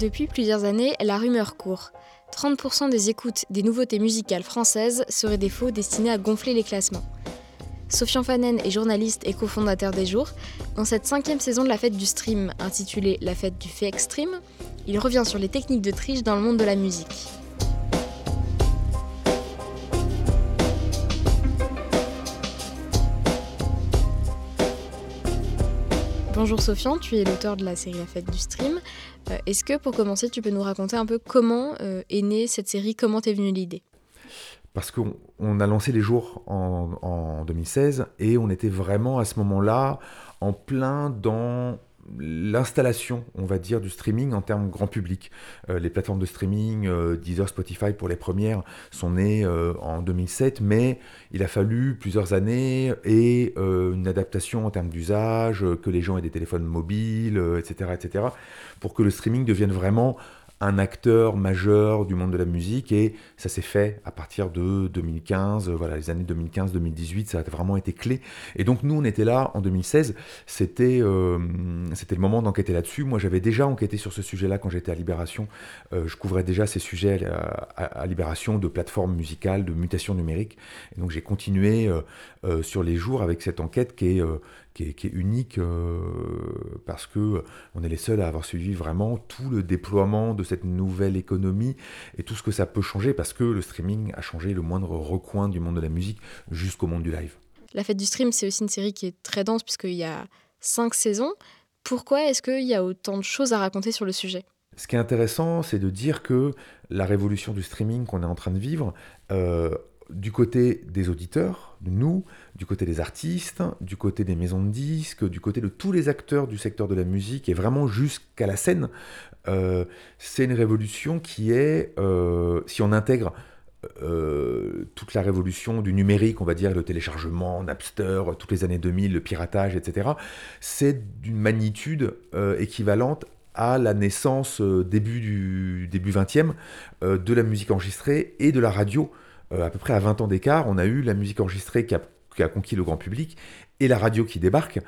Depuis plusieurs années, la rumeur court. 30% des écoutes des nouveautés musicales françaises seraient des faux destinés à gonfler les classements. Sofian Fanen est journaliste et cofondateur des Jours. Dans cette cinquième saison de la fête du stream, intitulée La fête du fait extreme, il revient sur les techniques de triche dans le monde de la musique. Bonjour Sofian, tu es l'auteur de la série La fête du stream. Euh, est-ce que pour commencer, tu peux nous raconter un peu comment euh, est née cette série, comment t'es venue l'idée? Parce qu'on a lancé les jours en, en 2016 et on était vraiment à ce moment-là en plein dans l'installation, on va dire, du streaming en termes grand public. Euh, les plateformes de streaming, euh, Deezer, Spotify pour les premières, sont nées euh, en 2007, mais il a fallu plusieurs années et une adaptation en termes d'usage, que les gens aient des téléphones mobiles, etc., etc., pour que le streaming devienne vraiment un acteur majeur du monde de la musique et ça s'est fait à partir de 2015, voilà, les années 2015-2018, ça a vraiment été clé. Et donc nous, on était là en 2016, c'était euh, c'était le moment d'enquêter là-dessus. Moi, j'avais déjà enquêté sur ce sujet-là quand j'étais à Libération. Euh, je couvrais déjà ces sujets à, Libération de plateformes musicales, de mutations numériques. Et donc j'ai continué euh, sur les jours avec cette enquête qui est, qui est, unique parce que on est les seuls à avoir suivi vraiment tout le déploiement de cette nouvelle économie et tout ce que ça peut changer parce que le streaming a changé le moindre recoin du monde de la musique jusqu'au monde du live. La fête du stream, c'est aussi une série qui est très dense puisqu'il y a cinq saisons. Pourquoi est-ce qu'il y a autant de choses à raconter sur le sujet? Ce qui est intéressant, c'est de dire que la révolution du streaming qu'on est en train de vivre, euh, du côté des auditeurs, nous, du côté des artistes, du côté des maisons de disques, du côté de tous les acteurs du secteur de la musique et vraiment jusqu'à la scène, euh, c'est une révolution qui est, euh, si on intègre euh, toute la révolution du numérique, on va dire, le téléchargement, Napster, toutes les années 2000, le piratage, etc., c'est d'une magnitude équivalente à la naissance début du début 20e de la musique enregistrée et de la radio. À peu près à 20 ans d'écart, on a eu la musique enregistrée qui a, qui a, conquis le grand public et la radio qui débarque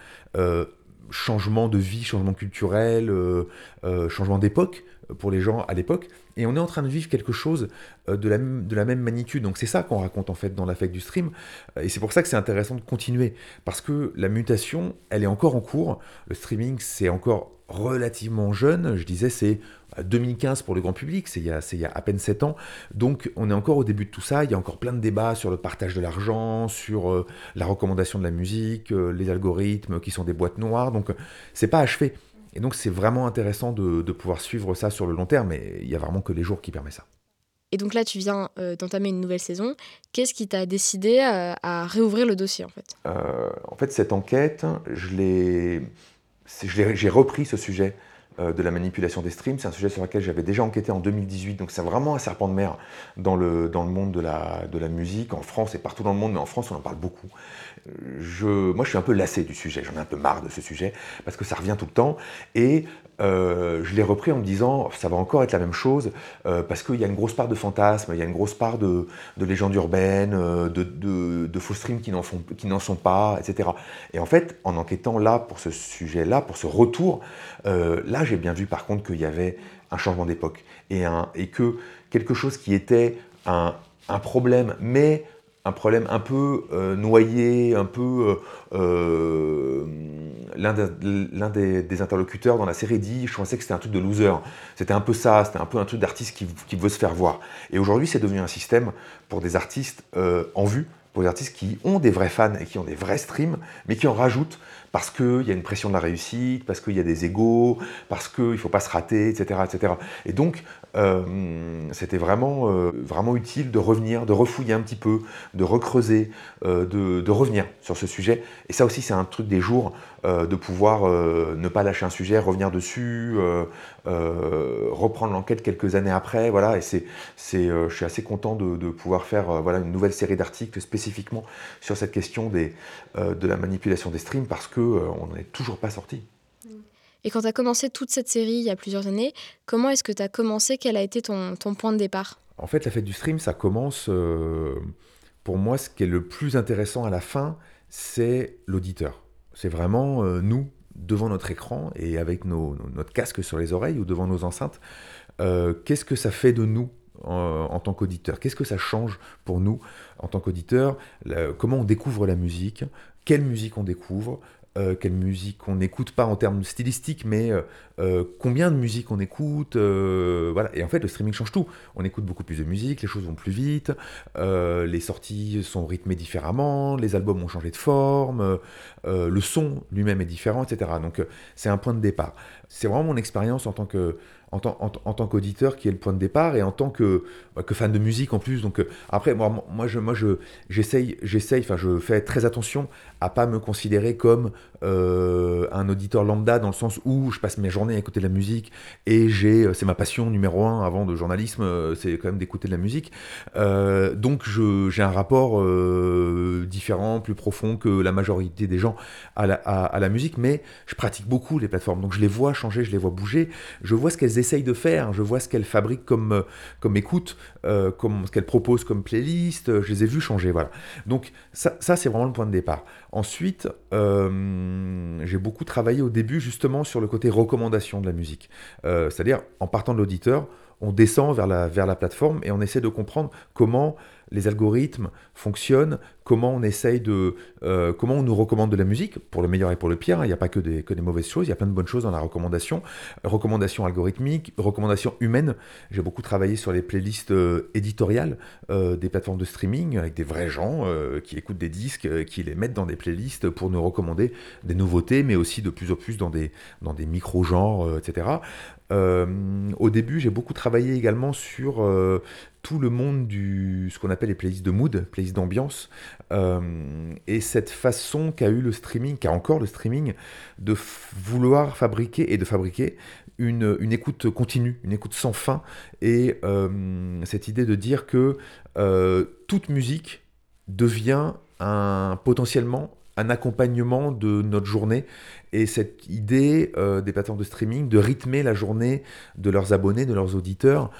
changement de vie, changement culturel, euh, euh, changement d'époque pour les gens à l'époque. Et on est en train de vivre quelque chose euh, de la, de la même magnitude. Donc c'est ça qu'on raconte en fait dans l'affect du stream. Et c'est pour ça que c'est intéressant de continuer. Parce que la mutation, elle est encore en cours. Le streaming, c'est encore relativement jeune. Je disais, c'est 2015 pour le grand public, c'est il, il, y a à peine 7 ans. Donc on est encore au début de tout ça, il y a encore plein de débats sur le partage de l'argent, sur euh, la recommandation de la musique, euh, les algorithmes qui sont des boîtes noires, donc c'est pas achevé. Et donc c'est vraiment intéressant de, pouvoir suivre ça sur le long terme, et il y a vraiment que les jours qui permettent ça. Et donc là, tu viens euh, d'entamer une nouvelle saison. Qu'est-ce qui t'a décidé à, réouvrir le dossier en fait? En fait, cette enquête, je l'ai, j'ai repris ce sujet euh, de la manipulation des streams. C'est un sujet sur lequel j'avais déjà enquêté en 2018, donc c'est vraiment un serpent de mer dans le, dans le monde de la, de la musique, en France et partout dans le monde, mais en France on en parle beaucoup. Je, moi je suis un peu lassé du sujet, j'en ai un peu marre de ce sujet, parce que ça revient tout le temps, et euh, je l'ai repris en me disant ça va encore être la même chose euh, parce qu'il y a une grosse part de fantasmes, il y a une grosse part de, de légendes urbaines, de, de, faux streams qui n'en, font, qui n'en sont pas, etc. Et en fait, en enquêtant là pour ce sujet-là, pour ce retour, là j'ai bien vu par contre qu'il y avait un changement d'époque et, et que quelque chose qui était un, problème, mais un problème un peu euh, noyé, un peu... Euh, euh, l'un des, interlocuteurs dans la série dit Je pensais que c'était un truc de loser. C'était un peu ça, c'était un peu un truc d'artiste qui, qui, veut se faire voir. Et aujourd'hui, c'est devenu un système pour des artistes en vue, pour des artistes qui ont des vrais fans et qui ont des vrais streams, mais qui en rajoutent parce qu'il y a une pression de la réussite, parce qu'il y a des égaux, parce qu'il ne faut pas se rater, etc. etc. Et donc, euh, c'était vraiment, euh, vraiment utile de revenir, de refouiller un petit peu, de recreuser, euh, de, revenir sur ce sujet. Et ça aussi, c'est un truc des jours, de pouvoir ne pas lâcher un sujet, revenir dessus, reprendre l'enquête quelques années après. Voilà, et c'est, je suis assez content de, de pouvoir faire voilà, une nouvelle série d'articles spécifiquement sur cette question des, de la manipulation des streams, parce que euh, on n'est toujours pas sorti. Et quand tu as commencé toute cette série il y a plusieurs années, comment est-ce que tu as commencé? Quel a été ton, point de départ? En fait, la fête du stream, ça commence, euh, pour moi, ce qui est le plus intéressant à la fin, c'est l'auditeur. C'est vraiment euh, nous, devant notre écran et avec nos, notre casque sur les oreilles ou devant nos enceintes, euh, qu'est-ce que ça fait de nous en, tant qu'auditeur? Qu'est-ce que ça change pour nous en tant qu'auditeur? Comment on découvre la musique? Quelle musique on découvre? Euh, quelle musique on n'écoute pas en termes stylistiques, mais euh, euh, combien de musique on écoute. voilà. Et en fait, le streaming change tout. On écoute beaucoup plus de musique, les choses vont plus vite, les sorties sont rythmées différemment, les albums ont changé de forme, le son lui-même est différent, etc. Donc c'est un point de départ. C'est vraiment mon expérience en tant que en, tant qu'auditeur qui est le point de départ et en tant que, bah, fan de musique en plus. Donc après, moi, moi, je, moi je, j'essaye, j'essaye, enfin, je fais très attention à pas me considérer comme euh, un auditeur lambda dans le sens où je passe mes journées à écouter de la musique et j'ai euh, c'est ma passion numéro un avant de journalisme euh, c'est quand même d'écouter de la musique. Donc j'ai un rapport différent plus profond que la majorité des gens à la, à, la, musique mais je pratique beaucoup les plateformes. Donc je les vois changer je les vois bouger. Je vois ce qu'elles essayent de faire je vois ce qu'elles fabriquent comme comme écoute comme ce qu'elles proposent comme playlist. Je les ai vus changer voilà. Donc ça c'est vraiment le point de départ ensuite euh, j'ai beaucoup travaillé au début justement sur le côté recommandation de la musique. Euh, c'est-à-dire, en partant de l'auditeur, on descend vers la, vers la plateforme et on essaie de comprendre comment les algorithmes fonctionnent, comment on essaye de, euh, comment on nous recommande de la musique, pour le meilleur et pour le pire. Hein. Il n'y a pas que des, mauvaises choses, il y a plein de bonnes choses dans la recommandation. Recommandation algorithmique, recommandation humaine. J'ai beaucoup travaillé sur les playlists euh, éditoriales euh, des plateformes de streaming avec des vrais gens qui écoutent des disques, qui les mettent dans des playlists pour nous recommander des nouveautés, mais aussi de plus en plus dans des, dans des micro-genres, etc. au début, j'ai beaucoup travaillé également sur tout le monde du ce qu'on appelle les playlists de mood, playlists d'ambiance, euh, et cette façon qu'a eu le streaming, qu'a encore le streaming, de vouloir fabriquer et de fabriquer une, une, écoute continue, une écoute sans fin, et euh, cette idée de dire que euh, toute musique devient un, potentiellement un accompagnement de notre journée et cette idée des plateformes de streaming de rythmer la journée de leurs abonnés, de leurs auditeurs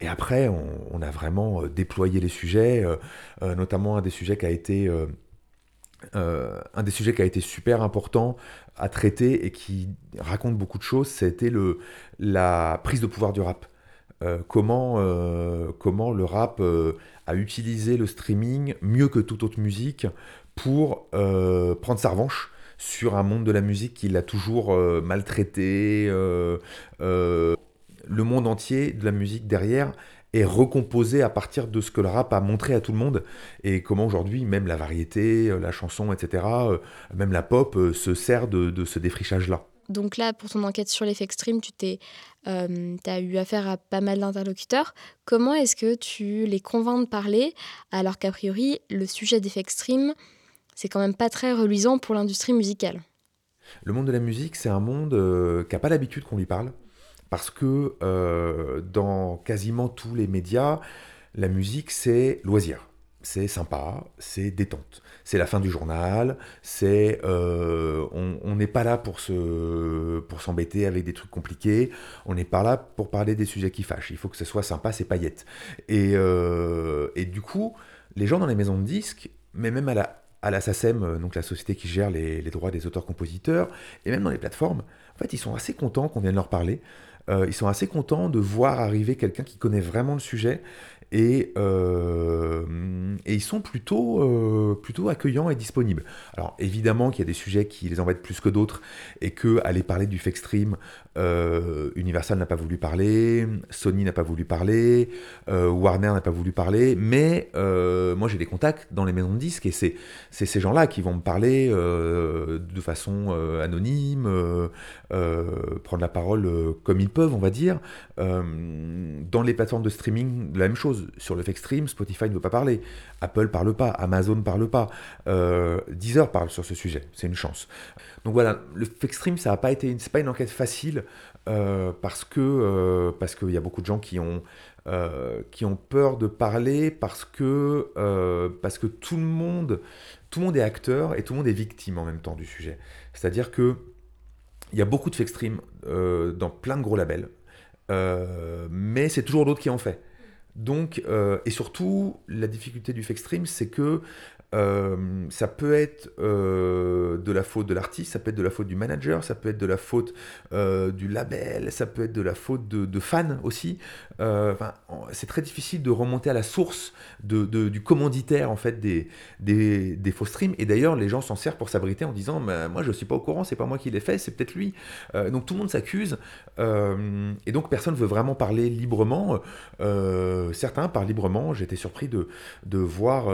et après, on, a vraiment euh, déployé les sujets, euh, euh, notamment un des sujets qui a été un des sujets qui a été super important à traiter et qui raconte beaucoup de choses, c'était la prise de pouvoir du rap. Comment, comment le rap a utilisé le streaming mieux que toute autre musique pour prendre sa revanche sur un monde de la musique qui l'a toujours maltraité le monde entier de la musique derrière est recomposé à partir de ce que le rap a montré à tout le monde et comment aujourd'hui même la variété, euh, la chanson, etc., euh, même la pop euh, se sert de, ce défrichage-là. Donc là, pour ton enquête sur l'effet stream, tu t'es, as eu affaire à pas mal d'interlocuteurs. Comment est-ce que tu les convaincs de parler alors qu'a priori, le sujet d'effet stream, c'est quand même pas très reluisant pour l'industrie musicale? Le monde de la musique, c'est un monde qui n'a pas l'habitude qu'on lui parle parce que euh, dans quasiment tous les médias, la musique, c'est loisir. C'est sympa, c'est détente. C'est la fin du journal, c'est euh, on n'est pas là pour se pour s'embêter avec des trucs compliqués. On n'est pas là pour parler des sujets qui fâchent. Il faut que ce soit sympa, c'est paillettes. Et, euh, et du coup, les gens dans les maisons de disques, mais même à la à la SACEM, donc la société qui gère les, les droits des auteurs-compositeurs, et même dans les plateformes, en fait, ils sont assez contents qu'on vienne leur parler euh, ils sont assez contents de voir arriver quelqu'un qui connaît vraiment le sujet et, euh, et ils sont plutôt, euh, plutôt accueillants et disponibles. Alors évidemment qu'il y a des sujets qui les embêtent plus que d'autres et que aller parler du fake stream, euh, Universal n'a pas voulu parler, Sony n'a pas voulu parler, Warner n'a pas voulu parler, mais moi j'ai des contacts dans les maisons de disques et c'est ces gens-là qui vont me parler de façon anonyme, prendre la parole comme ils peuvent, on va dire. dans les plateformes de streaming, la même chose sur le fake stream, Spotify ne veut pas parler, Apple parle pas, Amazon parle pas, euh, Deezer parle sur ce sujet, c'est une chance. Donc voilà, le fake stream, ça n'a pas été, c'est pas une enquête facile euh, parce que euh, parce qu'il y a beaucoup de gens qui ont qui ont peur de parler parce que parce que tout le monde tout le monde est acteur et tout le monde est victime en même temps du sujet. C'est-à-dire que il y a beaucoup de fake stream dans plein de gros labels, mais c'est toujours d'autres qui en fait. Donc, euh, et surtout, la difficulté du fake stream, c'est que Euh, ça peut être euh, de la faute de l'artiste, ça peut être de la faute du manager, ça peut être de la faute du label, ça peut être de la faute de, fans aussi. c'est très difficile de remonter à la source de, du commanditaire en fait des, des, faux streams. Et d'ailleurs, les gens s'en servent pour s'abriter en disant Moi, je ne suis pas au courant, c'est pas moi qui l'ai fait, c'est peut-être lui. donc tout le monde s'accuse. et donc personne ne veut vraiment parler librement. Certains parlent librement. J'étais surpris de, de voir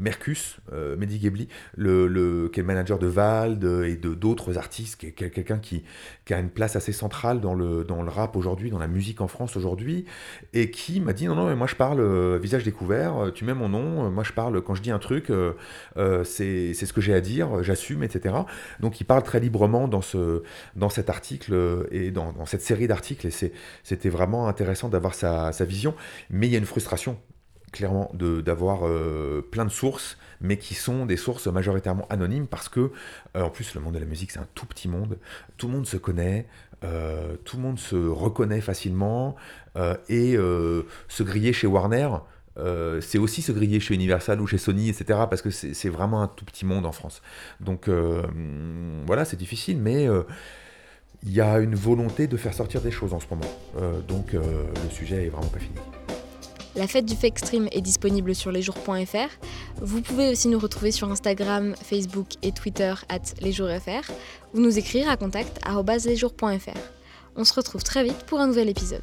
Mercus, euh, Mehdi Gebli, le, qui est le manager de Vald et de d'autres artistes, qui est quelqu'un qui, qui, a une place assez centrale dans le, dans le rap aujourd'hui, dans la musique en France aujourd'hui, et qui m'a dit non, non, mais moi je parle euh, visage découvert, euh, tu mets mon nom, moi je parle, quand je dis un truc, c'est ce que j'ai à dire, j'assume, etc. Donc il parle très librement dans, ce, dans cet article et dans, dans cette série d'articles, et c'était vraiment intéressant d'avoir sa, sa vision, mais il y a une frustration clairement d'avoir euh, plein de sources, mais qui sont des sources majoritairement anonymes parce que, euh, en plus, le monde de la musique, c'est un tout petit monde. Tout le monde se connaît, euh, tout le monde se reconnaît facilement, et se griller chez Warner, c'est aussi se griller chez Universal ou chez Sony, etc., parce que c'est vraiment un tout petit monde en France. Donc voilà, c'est difficile, mais il y a une volonté de faire sortir des choses en ce moment. donc le sujet est vraiment pas fini. La fête du fake stream est disponible sur lesjours.fr. Vous pouvez aussi nous retrouver sur Instagram, Facebook et Twitter at lesjoursfr ou nous écrire à contact lesjours.fr. On se retrouve très vite pour un nouvel épisode.